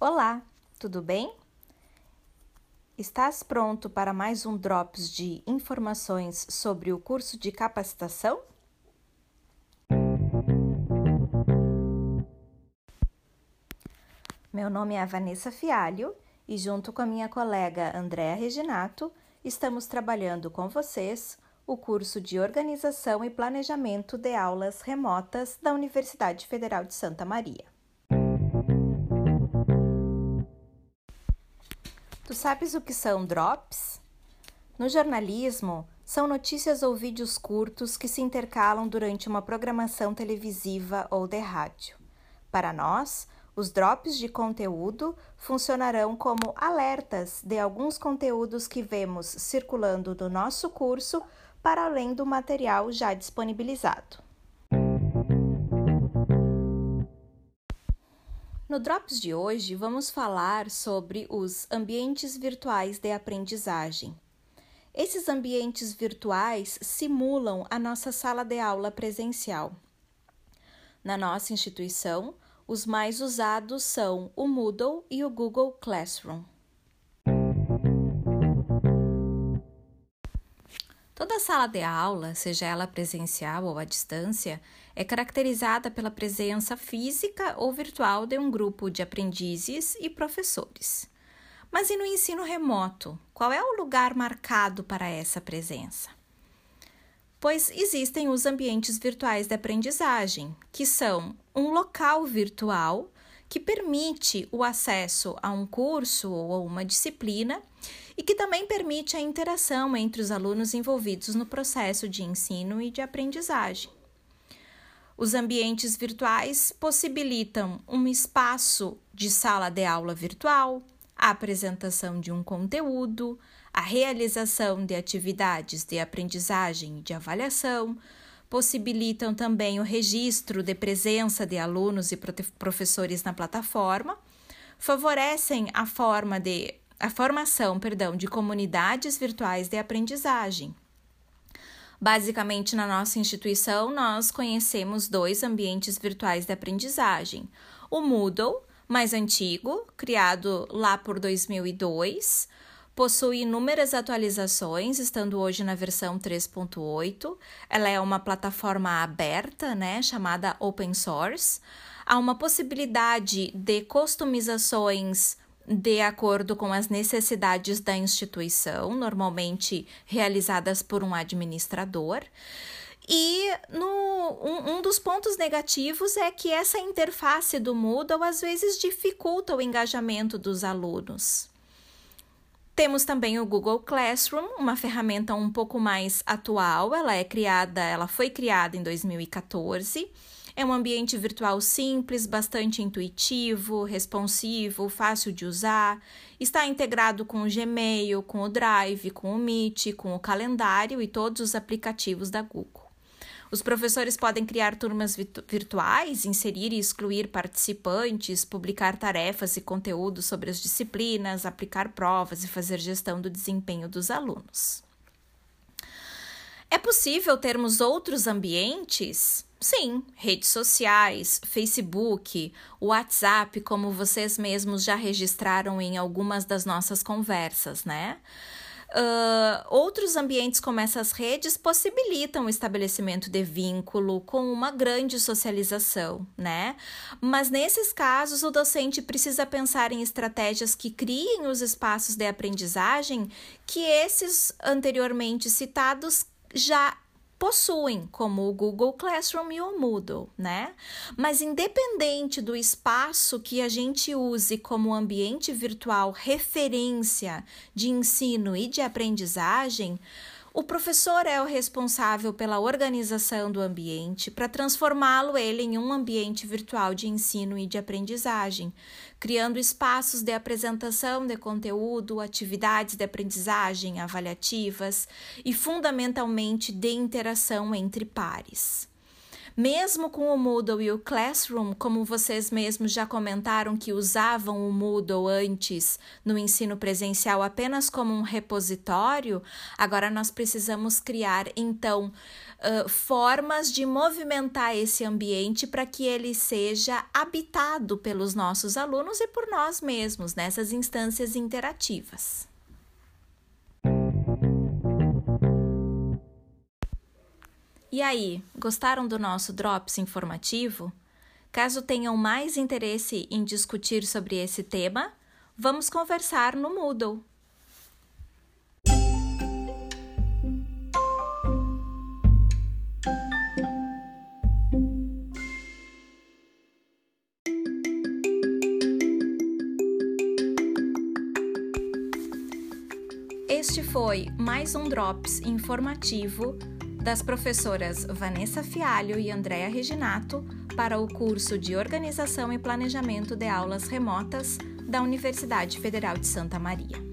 Olá, tudo bem? Estás pronto para mais um Drops de informações sobre o curso de capacitação? Meu nome é Vanessa Fialho e, junto com a minha colega Andréa Reginato, estamos trabalhando com vocês o curso de Organização e Planejamento de Aulas Remotas da Universidade Federal de Santa Maria. Sabes o que são drops? No jornalismo, são notícias ou vídeos curtos que se intercalam durante uma programação televisiva ou de rádio. Para nós, os drops de conteúdo funcionarão como alertas de alguns conteúdos que vemos circulando no nosso curso para além do material já disponibilizado. No Drops de hoje, vamos falar sobre os ambientes virtuais de aprendizagem. Esses ambientes virtuais simulam a nossa sala de aula presencial. Na nossa instituição, os mais usados são o Moodle e o Google Classroom. Sala de aula, seja ela presencial ou à distância, é caracterizada pela presença física ou virtual de um grupo de aprendizes e professores. Mas e no ensino remoto? Qual é o lugar marcado para essa presença? Pois existem os ambientes virtuais de aprendizagem, que são um local virtual que permite o acesso a um curso ou a uma disciplina e que também permite a interação entre os alunos envolvidos no processo de ensino e de aprendizagem. Os ambientes virtuais possibilitam um espaço de sala de aula virtual, a apresentação de um conteúdo, a realização de atividades de aprendizagem e de avaliação, possibilitam também o registro de presença de alunos e professores na plataforma, favorecem a forma de a formação, perdão, de comunidades virtuais de aprendizagem. Basicamente, na nossa instituição, nós conhecemos dois ambientes virtuais de aprendizagem: o Moodle, mais antigo, criado lá por 2002, possui inúmeras atualizações, estando hoje na versão 3.8. Ela é uma plataforma aberta, né, chamada open source. Há uma possibilidade de customizações de acordo com as necessidades da instituição, normalmente realizadas por um administrador. E no, um, um, dos pontos negativos é que essa interface do Moodle às vezes dificulta o engajamento dos alunos. Temos também o Google Classroom, uma ferramenta um pouco mais atual. Ela é criada, ela foi criada em 2014 é um ambiente virtual simples, bastante intuitivo, responsivo, fácil de usar. Está integrado com o Gmail, com o Drive, com o Meet, com o calendário e todos os aplicativos da Google. Os professores podem criar turmas virtuais, inserir e excluir participantes, publicar tarefas e conteúdos sobre as disciplinas, aplicar provas e fazer gestão do desempenho dos alunos. É possível termos outros ambientes? Sim, redes sociais, Facebook, WhatsApp, como vocês mesmos já registraram em algumas das nossas conversas, né? Uh, outros ambientes como essas redes possibilitam o estabelecimento de vínculo com uma grande socialização, né? Mas nesses casos, o docente precisa pensar em estratégias que criem os espaços de aprendizagem que esses anteriormente citados já possuem, como o Google Classroom e o Moodle, né? Mas independente do espaço que a gente use como ambiente virtual referência de ensino e de aprendizagem, o professor é o responsável pela organização do ambiente para transformá-lo ele em um ambiente virtual de ensino e de aprendizagem, criando espaços de apresentação de conteúdo, atividades de aprendizagem avaliativas e fundamentalmente de interação entre pares. Mesmo com o Moodle e o Classroom, como vocês mesmos já comentaram que usavam o Moodle antes no ensino presencial apenas como um repositório, agora nós precisamos criar então uh, formas de movimentar esse ambiente para que ele seja habitado pelos nossos alunos e por nós mesmos nessas instâncias interativas. E aí, gostaram do nosso Drops informativo? Caso tenham mais interesse em discutir sobre esse tema, vamos conversar no Moodle. Este foi mais um Drops informativo das professoras Vanessa Fialho e Andréa Reginato para o curso de Organização e Planejamento de Aulas Remotas da Universidade Federal de Santa Maria.